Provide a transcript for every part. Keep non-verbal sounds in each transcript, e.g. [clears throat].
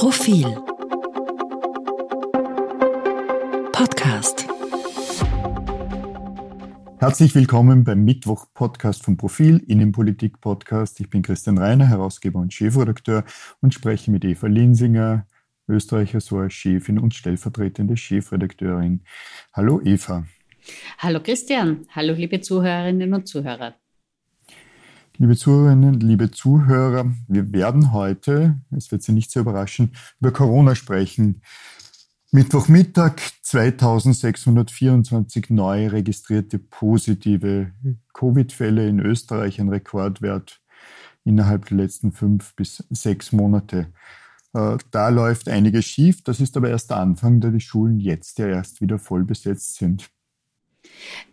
Profil Podcast Herzlich willkommen beim Mittwoch-Podcast vom Profil, Innenpolitik-Podcast. Ich bin Christian Reiner, Herausgeber und Chefredakteur und spreche mit Eva Linsinger, Österreich-Ressort-Chefin und stellvertretende Chefredakteurin. Hallo Eva. Hallo Christian, hallo liebe Zuhörerinnen und Zuhörer. Liebe Zuhörerinnen, liebe Zuhörer, wir werden heute, es wird Sie nicht so überraschen, über Corona sprechen. Mittwochmittag 2624 neu registrierte positive Covid-Fälle in Österreich, ein Rekordwert innerhalb der letzten fünf bis sechs Monate. Äh, da läuft einiges schief. Das ist aber erst der Anfang, da die Schulen jetzt ja erst wieder voll besetzt sind.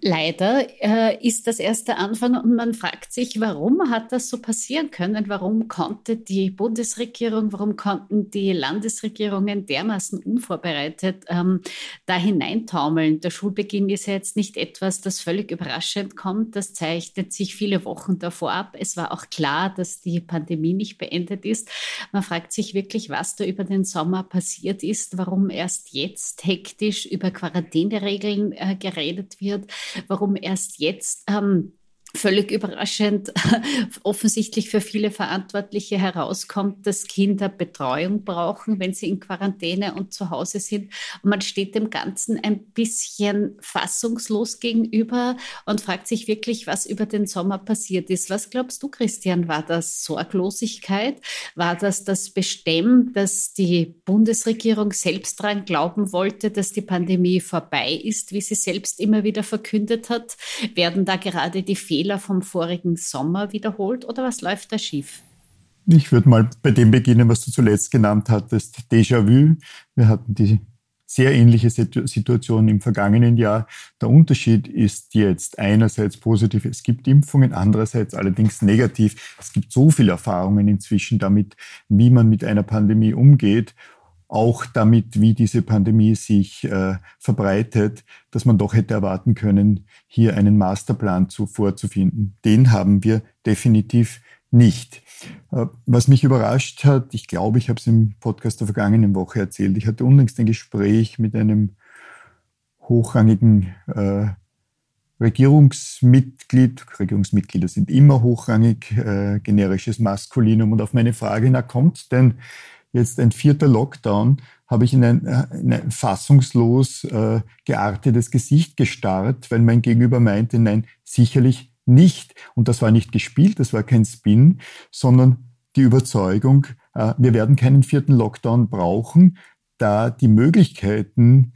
Leider äh, ist das erst der Anfang und man fragt sich, warum hat das so passieren können? Warum konnte die Bundesregierung, warum konnten die Landesregierungen dermaßen unvorbereitet ähm, da hineintaumeln? Der Schulbeginn ist ja jetzt nicht etwas, das völlig überraschend kommt. Das zeichnet sich viele Wochen davor ab. Es war auch klar, dass die Pandemie nicht beendet ist. Man fragt sich wirklich, was da über den Sommer passiert ist, warum erst jetzt hektisch über Quarantäneregeln äh, geredet wird wird, warum erst jetzt ähm, völlig überraschend [laughs] offensichtlich für viele Verantwortliche herauskommt, dass Kinder Betreuung brauchen, wenn sie in Quarantäne und zu Hause sind. Und man steht dem Ganzen ein bisschen fassungslos gegenüber und fragt sich wirklich, was über den Sommer passiert ist. Was glaubst du, Christian? War das Sorglosigkeit? War das das Bestemm, dass die Bundesregierung selbst daran glauben wollte, dass die Pandemie vorbei ist, wie sie selbst immer wieder verkündet hat? Werden da gerade die Fehler Fehler vom vorigen Sommer wiederholt oder was läuft da schief? Ich würde mal bei dem beginnen, was du zuletzt genannt hattest, Déjà-vu. Wir hatten die sehr ähnliche Situation im vergangenen Jahr. Der Unterschied ist jetzt einerseits positiv, es gibt Impfungen, andererseits allerdings negativ. Es gibt so viele Erfahrungen inzwischen damit, wie man mit einer Pandemie umgeht auch damit, wie diese Pandemie sich äh, verbreitet, dass man doch hätte erwarten können, hier einen Masterplan zu, vorzufinden. Den haben wir definitiv nicht. Äh, was mich überrascht hat, ich glaube, ich habe es im Podcast der vergangenen Woche erzählt, ich hatte unlängst ein Gespräch mit einem hochrangigen äh, Regierungsmitglied, Regierungsmitglieder sind immer hochrangig, äh, generisches Maskulinum. Und auf meine Frage, na kommt denn jetzt ein vierter Lockdown, habe ich in ein, äh, in ein fassungslos äh, geartetes Gesicht gestarrt, weil mein Gegenüber meinte, nein, sicherlich nicht. Und das war nicht gespielt, das war kein Spin, sondern die Überzeugung, äh, wir werden keinen vierten Lockdown brauchen, da die Möglichkeiten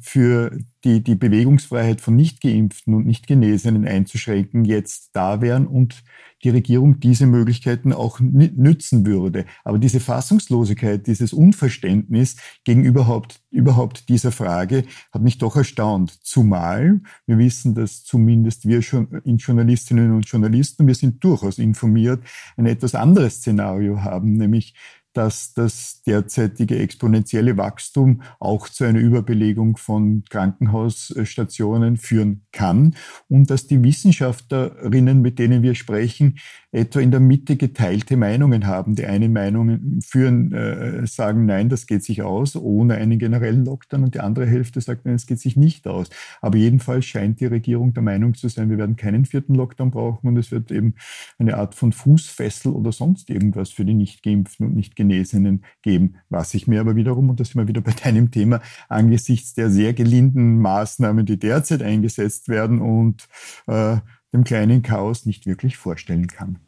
für die, die Bewegungsfreiheit von Nicht-Geimpften und Nicht-Genesenen einzuschränken, jetzt da wären und die Regierung diese Möglichkeiten auch nützen würde. Aber diese Fassungslosigkeit, dieses Unverständnis gegenüber überhaupt dieser Frage hat mich doch erstaunt. Zumal wir wissen, dass zumindest wir schon in Journalistinnen und Journalisten, wir sind durchaus informiert, ein etwas anderes Szenario haben, nämlich dass das derzeitige exponentielle Wachstum auch zu einer Überbelegung von Krankenhausstationen führen kann und dass die Wissenschaftlerinnen, mit denen wir sprechen, etwa in der Mitte geteilte Meinungen haben. Die einen Meinungen führen, äh, sagen, nein, das geht sich aus ohne einen generellen Lockdown und die andere Hälfte sagt, nein, es geht sich nicht aus. Aber jedenfalls scheint die Regierung der Meinung zu sein, wir werden keinen vierten Lockdown brauchen und es wird eben eine Art von Fußfessel oder sonst irgendwas für die nicht geimpften und nicht Genesenen geben. Was ich mir aber wiederum, und das sind wir wieder bei [laughs] deinem Thema, angesichts der sehr gelinden Maßnahmen, die derzeit eingesetzt werden und äh, dem kleinen Chaos nicht wirklich vorstellen kann.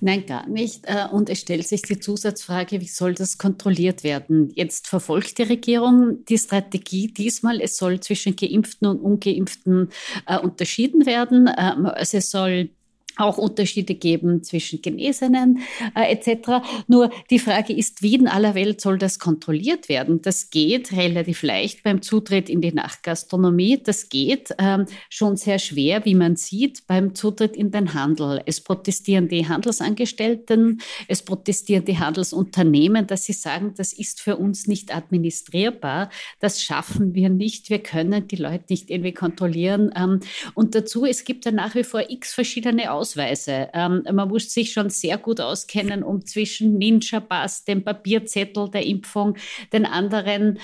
Nein, gar nicht. Äh, und es stellt sich die Zusatzfrage, wie soll das kontrolliert werden? Jetzt verfolgt die Regierung die Strategie diesmal, es soll zwischen Geimpften und Ungeimpften äh, unterschieden werden. Ähm, also es soll auch Unterschiede geben zwischen Genesenen äh, etc. Nur die Frage ist, wie in aller Welt soll das kontrolliert werden? Das geht relativ leicht beim Zutritt in die Nachtgastronomie. Das geht ähm, schon sehr schwer, wie man sieht, beim Zutritt in den Handel. Es protestieren die Handelsangestellten, es protestieren die Handelsunternehmen, dass sie sagen, das ist für uns nicht administrierbar. Das schaffen wir nicht. Wir können die Leute nicht irgendwie kontrollieren. Ähm, und dazu, es gibt ja nach wie vor x verschiedene Aus Ausweise. Ähm, man muss sich schon sehr gut auskennen, um zwischen Ninja-Pass, dem Papierzettel der Impfung, den anderen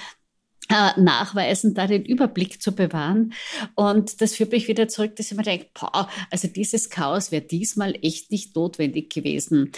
nachweisen, da den Überblick zu bewahren. Und das führt mich wieder zurück, dass ich mir denke, boah, also dieses Chaos wäre diesmal echt nicht notwendig gewesen.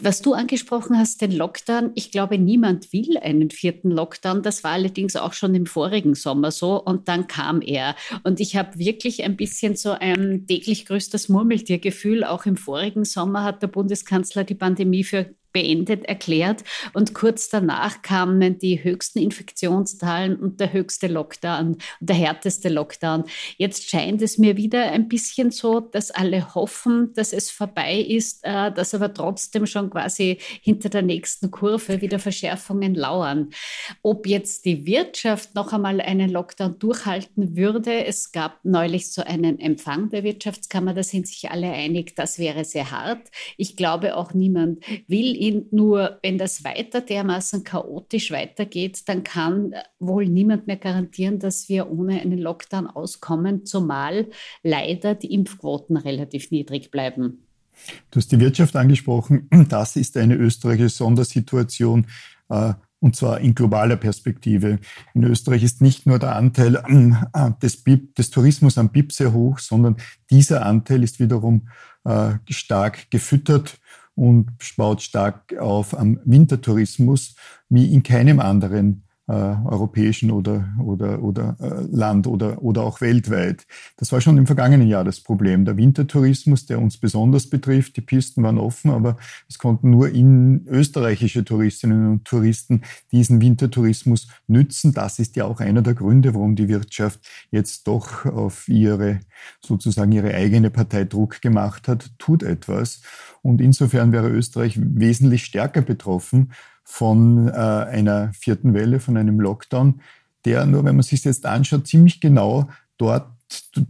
Was du angesprochen hast, den Lockdown, ich glaube, niemand will einen vierten Lockdown. Das war allerdings auch schon im vorigen Sommer so und dann kam er. Und ich habe wirklich ein bisschen so ein täglich größtes Murmeltiergefühl. Auch im vorigen Sommer hat der Bundeskanzler die Pandemie für beendet erklärt. Und kurz danach kamen die höchsten Infektionszahlen und der höchste Lockdown, der härteste Lockdown. Jetzt scheint es mir wieder ein bisschen so, dass alle hoffen, dass es vorbei ist, äh, dass aber trotzdem schon quasi hinter der nächsten Kurve wieder Verschärfungen lauern. Ob jetzt die Wirtschaft noch einmal einen Lockdown durchhalten würde, es gab neulich so einen Empfang der Wirtschaftskammer, da sind sich alle einig, das wäre sehr hart. Ich glaube auch niemand will ihn. Nur wenn das weiter dermaßen chaotisch weitergeht, dann kann wohl niemand mehr garantieren, dass wir ohne einen Lockdown auskommen, zumal leider die Impfquoten relativ niedrig bleiben. Du hast die Wirtschaft angesprochen. [clears throat] Das ist eine österreichische Sondersituation. Äh, und zwar in globaler Perspektive. In Österreich ist nicht nur der Anteil äh, des, BIP, des Tourismus am BIP sehr hoch, sondern dieser Anteil ist wiederum äh, stark gefüttert und baut stark auf am Wintertourismus wie in keinem anderen äh, europäischen oder, oder, oder äh, Land oder, oder auch weltweit. Das war schon im vergangenen Jahr das Problem. Der Wintertourismus, der uns besonders betrifft, die Pisten waren offen, aber es konnten nur in österreichische Touristinnen und Touristen diesen Wintertourismus nützen. Das ist ja auch einer der Gründe, warum die Wirtschaft jetzt doch auf ihre, sozusagen ihre eigene Partei Druck gemacht hat, tut etwas. Und insofern wäre Österreich wesentlich stärker betroffen von äh, einer vierten Welle, von einem Lockdown, der nur, wenn man sich jetzt anschaut, ziemlich genau dort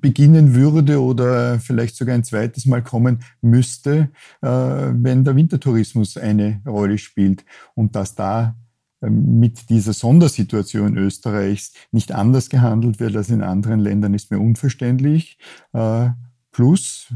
beginnen würde oder vielleicht sogar ein zweites Mal kommen müsste, äh, wenn der Wintertourismus eine Rolle spielt. Und dass da äh, mit dieser Sondersituation Österreichs nicht anders gehandelt wird als in anderen Ländern, ist mir unverständlich. Äh, plus,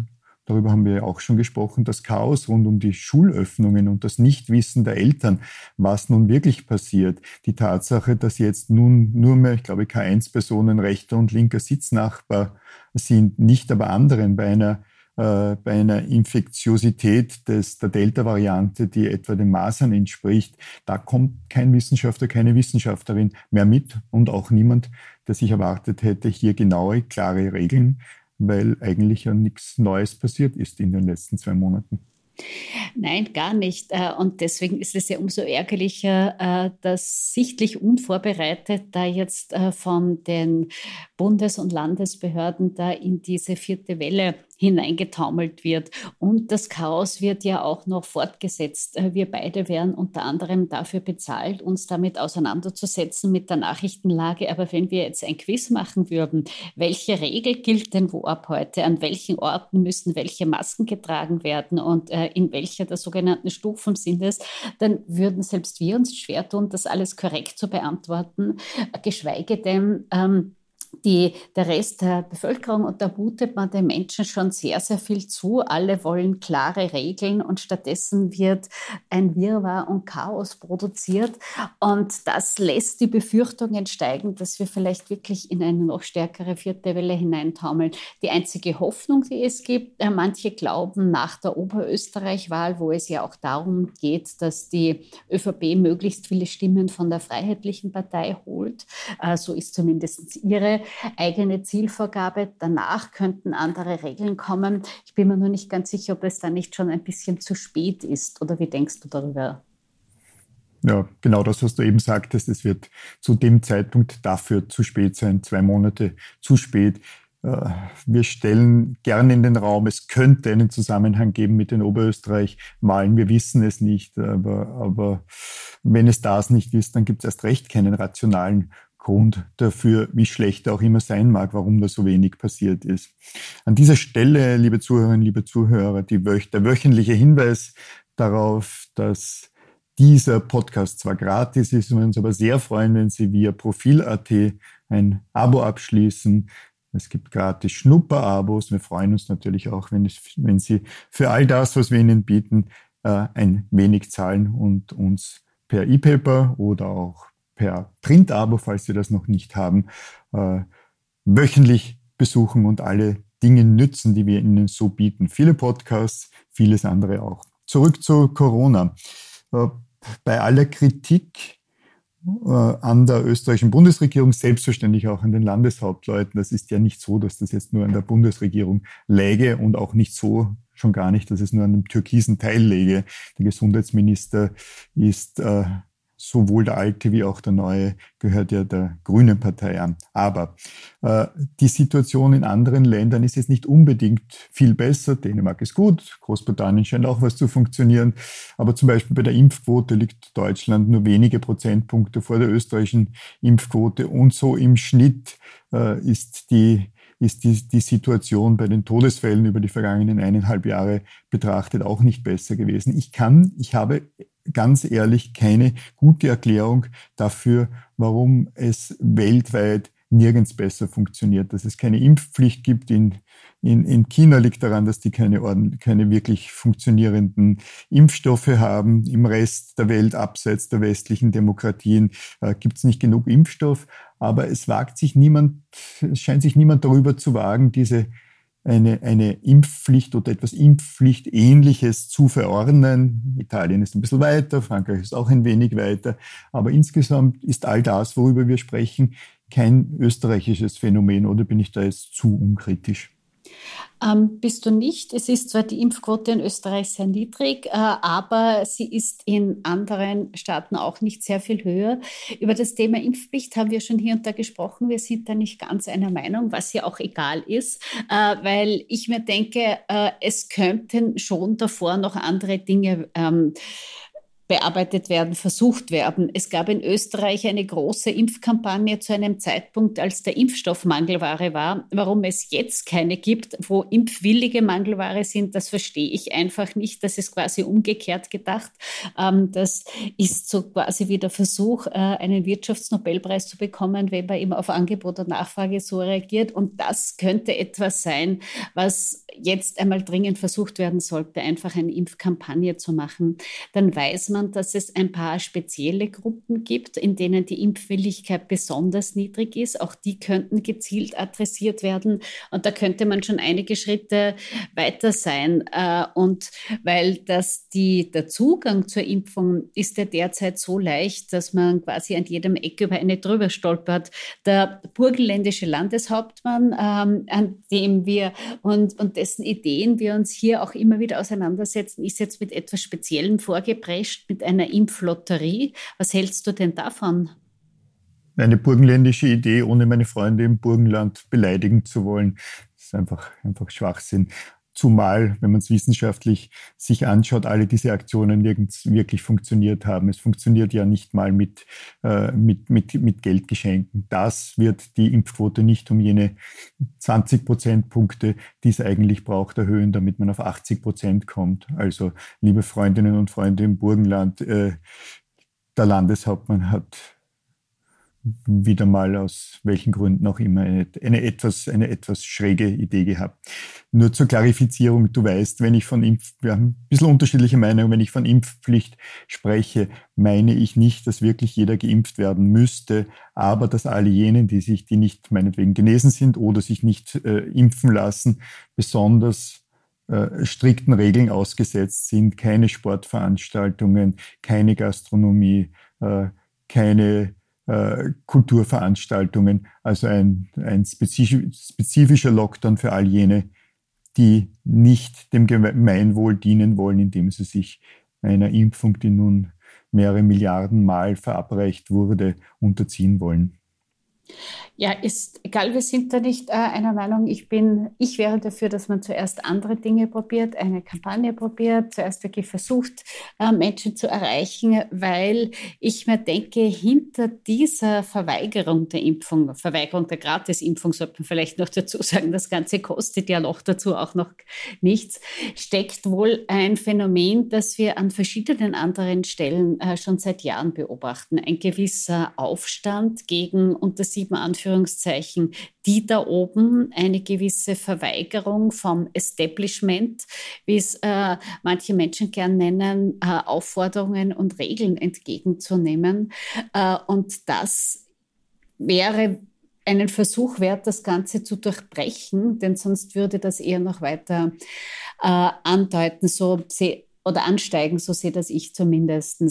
darüber haben wir ja auch schon gesprochen, das Chaos rund um die Schulöffnungen und das Nichtwissen der Eltern, was nun wirklich passiert. Die Tatsache, dass jetzt nun nur mehr, ich glaube, K1-Personen rechter und linker Sitznachbar sind, nicht aber anderen bei einer äh, bei einer Infektiosität des, der Delta-Variante, die etwa den Masern entspricht, da kommt kein Wissenschaftler, keine Wissenschaftlerin mehr mit und auch niemand, der sich erwartet hätte, hier genaue, klare Regeln weil eigentlich ja nichts Neues passiert ist in den letzten zwei Monaten. Nein, gar nicht. Äh, und deswegen ist es ja umso ärgerlicher, äh, dass sichtlich unvorbereitet da jetzt äh, von den Bundes- und Landesbehörden da in diese vierte Welle hineingetaumelt wird. Und das Chaos wird ja auch noch fortgesetzt. Äh, wir beide werden unter anderem dafür bezahlt, uns damit auseinanderzusetzen mit der Nachrichtenlage. Aber wenn wir jetzt ein Quiz machen würden, welche Regel gilt denn wo ab heute? An welchen Orten müssen welche Masken getragen werden und äh, in welcher der sogenannten Stufen sind es? Dann würden selbst wir uns schwer tun, das alles korrekt zu beantworten, geschweige denn, ähm, die, der Rest der Bevölkerung und da mutet man den Menschen schon sehr, sehr viel zu. Alle wollen klare Regeln und stattdessen wird ein Wirrwarr und Chaos produziert. Und das lässt die Befürchtungen steigen, dass wir vielleicht wirklich in eine noch stärkere vierte Welle hineintaumeln. Die einzige Hoffnung, die es gibt, äh, manche glauben nach der Oberösterreich-Wahl, wo es ja auch darum geht, dass die ÖVP möglichst viele Stimmen von der Freiheitlichen Partei holt. Äh, so ist zumindest ihre eigene Zielvorgabe. Danach könnten andere Regeln kommen. Ich bin mir nur nicht ganz sicher, ob es da nicht schon ein bisschen zu spät ist. Oder wie denkst du darüber? Ja, genau das, was du eben sagtest. Es wird zu dem Zeitpunkt dafür zu spät sein, zwei Monate zu spät. Äh, wir stellen gerne in den Raum, es könnte einen Zusammenhang geben mit den Oberösterreich-Wahlen. Wir wissen es nicht, aber, aber wenn es das nicht ist, dann gibt es erst recht keinen rationalen Grund dafür, wie schlecht er auch immer sein mag, warum da so wenig passiert ist. An dieser Stelle, liebe Zuhörerinnen, liebe Zuhörer, die, der wöchentliche Hinweis darauf, dass dieser Podcast zwar gratis ist, wir uns aber sehr freuen, wenn Sie via Profil.at ein Abo abschließen, Es gibt gratis Schnupperabos. Wir freuen uns natürlich auch, wenn, es, wenn Sie für all das, was wir Ihnen bieten, äh, ein wenig zahlen und uns per E-Paper oder auch per Print-Abo, falls Sie das noch nicht haben, äh, wöchentlich besuchen und alle Dinge nützen, die wir Ihnen so bieten. Viele Podcasts, vieles andere auch. Zurück zu Corona. Äh, bei aller Kritik äh, an der österreichischen Bundesregierung, selbstverständlich auch an den Landeshauptleuten. Das ist ja nicht so, dass das jetzt nur an der Bundesregierung läge und auch nicht so, schon gar nicht, dass es nur an dem türkisen Teil läge. Der Gesundheitsminister ist äh, sowohl der alte wie auch der neue gehört ja der Grünen Partei an. Aber äh, die Situation in anderen Ländern ist jetzt nicht unbedingt viel besser. Dänemark ist gut, Großbritannien scheint auch was zu funktionieren. Aber zum Beispiel bei der Impfquote liegt Deutschland nur wenige Prozentpunkte vor der österreichischen Impfquote. Und so im Schnitt äh, ist die ist die, die Situation bei den Todesfällen über die vergangenen eineinhalb Jahre betrachtet auch nicht besser gewesen. Ich kann, ich habe ganz ehrlich keine gute Erklärung dafür, warum es weltweit nirgends besser funktioniert. Dass es keine Impfpflicht gibt in, in, in China liegt daran, dass die keine, keine wirklich funktionierenden Impfstoffe haben. Im Rest der Welt, abseits der westlichen Demokratien, äh, gibt es nicht genug Impfstoff. Aber es wagt sich niemand, es scheint sich niemand darüber zu wagen, diese eine, eine Impfpflicht oder etwas Impfpflichtähnliches zu verordnen. Italien ist ein bisschen weiter, Frankreich ist auch ein wenig weiter. Aber insgesamt ist all das, worüber wir sprechen, kein österreichisches Phänomen oder bin ich da jetzt zu unkritisch? Ähm, bist du nicht. Es ist zwar die Impfquote in Österreich sehr niedrig, äh, aber sie ist in anderen Staaten auch nicht sehr viel höher. Über das Thema Impfpflicht haben wir schon hier und da gesprochen. Wir sind da nicht ganz einer Meinung, was ja auch egal ist, äh, weil ich mir denke, äh, es könnten schon davor noch andere Dinge ähm, bearbeitet werden, versucht werden. Es gab in Österreich eine große Impfkampagne zu einem Zeitpunkt, als der Impfstoff Mangelware war. Warum es jetzt keine gibt, wo impfwillige Mangelware sind, das verstehe ich einfach nicht. Das ist quasi umgekehrt gedacht. Ähm, das ist so quasi wie der Versuch, äh, einen Wirtschaftsnobelpreis zu bekommen, wenn man immer auf Angebot und Nachfrage so reagiert. Und das könnte etwas sein, was jetzt einmal dringend versucht werden sollte, einfach eine Impfkampagne zu machen. Dann weiß man, sondern dass es ein paar spezielle Gruppen gibt, in denen die Impfwilligkeit besonders niedrig ist. Auch die könnten gezielt adressiert werden. Und da könnte man schon einige Schritte weiter sein. Äh, und weil das die, der Zugang zur Impfung ist ja derzeit so leicht, dass man quasi an jedem Eck über eine drüber stolpert. Der burgenländische Landeshauptmann, ähm, an dem wir und, und dessen Ideen wir uns hier auch immer wieder auseinandersetzen, ist jetzt mit etwas Speziellem vorgeprescht, mit einer Impflotterie. Was hältst du denn davon? Eine burgenländische Idee, ohne meine Freunde im Burgenland beleidigen zu wollen. Das ist einfach, einfach Schwachsinn. Zumal, wenn man es wissenschaftlich sich anschaut, alle diese Aktionen nirgends wirklich funktioniert haben. Es funktioniert ja nicht mal mit, äh, mit, mit, mit Geldgeschenken. Das wird die Impfquote nicht um jene 20 Prozentpunkte, die es eigentlich braucht, erhöhen, damit man auf 80 Prozent kommt. Also, liebe Freundinnen und Freunde im Burgenland, äh, der Landeshauptmann hat wieder mal aus welchen Gründen auch immer eine, eine, etwas, eine etwas schräge Idee gehabt. Nur zur Klarifizierung, du weißt, wenn ich von Impf, wir haben ein bisschen unterschiedliche Meinungen, wenn ich von Impfpflicht spreche, meine ich nicht, dass wirklich jeder geimpft werden müsste, aber dass alle jenen, die sich, die nicht meinetwegen genesen sind oder sich nicht äh, impfen lassen, besonders äh, strikten Regeln ausgesetzt sind, keine Sportveranstaltungen, keine Gastronomie, äh, keine äh, Kulturveranstaltungen, also ein, ein spezifischer Lockdown für all jene, die nicht dem Gemeinwohl dienen wollen, indem sie sich einer Impfung, die nun mehrere Milliarden Mal verabreicht wurde, unterziehen wollen. Ja, ist egal, wir sind da nicht äh, einer Meinung. Ich bin, ich wäre dafür, dass man zuerst andere Dinge probiert, eine Kampagne probiert, zuerst wirklich versucht, äh, Menschen zu erreichen, weil ich mir denke, hinter dieser Verweigerung der Impfung, Verweigerung der Gratisimpfung, sollte man vielleicht noch dazu sagen, das Ganze kostet ja noch dazu auch noch nichts, steckt wohl ein Phänomen, das wir an verschiedenen anderen Stellen äh, schon seit Jahren beobachten. Ein gewisser Aufstand gegen, und das sieben Anführungszeichen, die da oben eine gewisse Verweigerung vom Establishment, wie es äh, manche Menschen gern nennen, äh, Aufforderungen und Regeln entgegenzunehmen. Äh, und das wäre einen Versuch wert, das Ganze zu durchbrechen, denn sonst würde das eher noch weiter äh, andeuten. So oder ansteigen, so sehe das ich zumindest.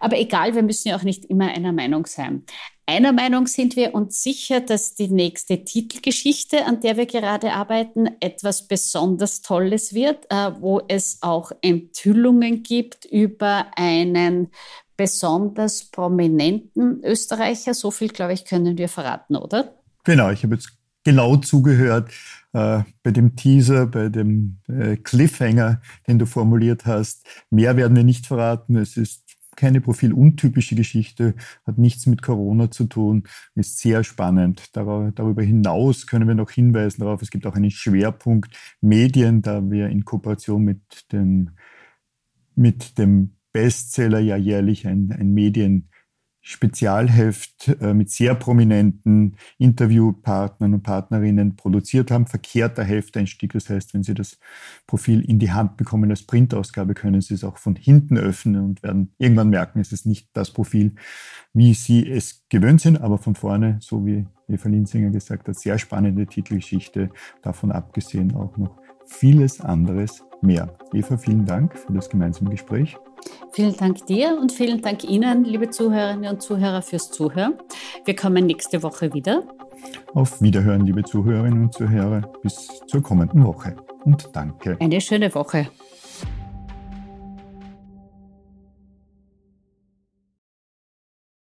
Aber egal, wir müssen ja auch nicht immer einer Meinung sein. Einer Meinung sind wir uns sicher, dass die nächste Titelgeschichte, an der wir gerade arbeiten, etwas besonders Tolles wird, äh, wo es auch Enthüllungen gibt über einen besonders prominenten Österreicher. So viel, glaube ich, können wir verraten, oder? Genau, ich habe jetzt genau zugehört äh, bei dem Teaser, bei dem äh, Cliffhanger, den du formuliert hast. Mehr werden wir nicht verraten. Es ist keine profiluntypische Geschichte, hat nichts mit Corona zu tun, ist sehr spannend. Darüber hinaus können wir noch hinweisen darauf, es gibt auch einen Schwerpunkt Medien, da wir in Kooperation mit dem, mit dem Bestseller ja jährlich ein, ein Medien Spezialheft äh, mit sehr prominenten Interviewpartnern und Partnerinnen produziert haben. Verkehrter Hefteinstieg, das heißt, wenn Sie das Profil in die Hand bekommen als Printausgabe, können Sie es auch von hinten öffnen und werden irgendwann merken, es ist nicht das Profil, wie Sie es gewöhnt sind, aber von vorne, so wie Eva Linsinger gesagt hat, sehr spannende Titelgeschichte, davon abgesehen auch noch vieles anderes mehr. Eva, vielen Dank für das gemeinsame Gespräch. Vielen Dank dir und vielen Dank Ihnen, liebe Zuhörerinnen und Zuhörer, fürs Zuhören. Wir kommen nächste Woche wieder. Auf Wiederhören, liebe Zuhörerinnen und Zuhörer, bis zur kommenden Woche und danke. Eine schöne Woche.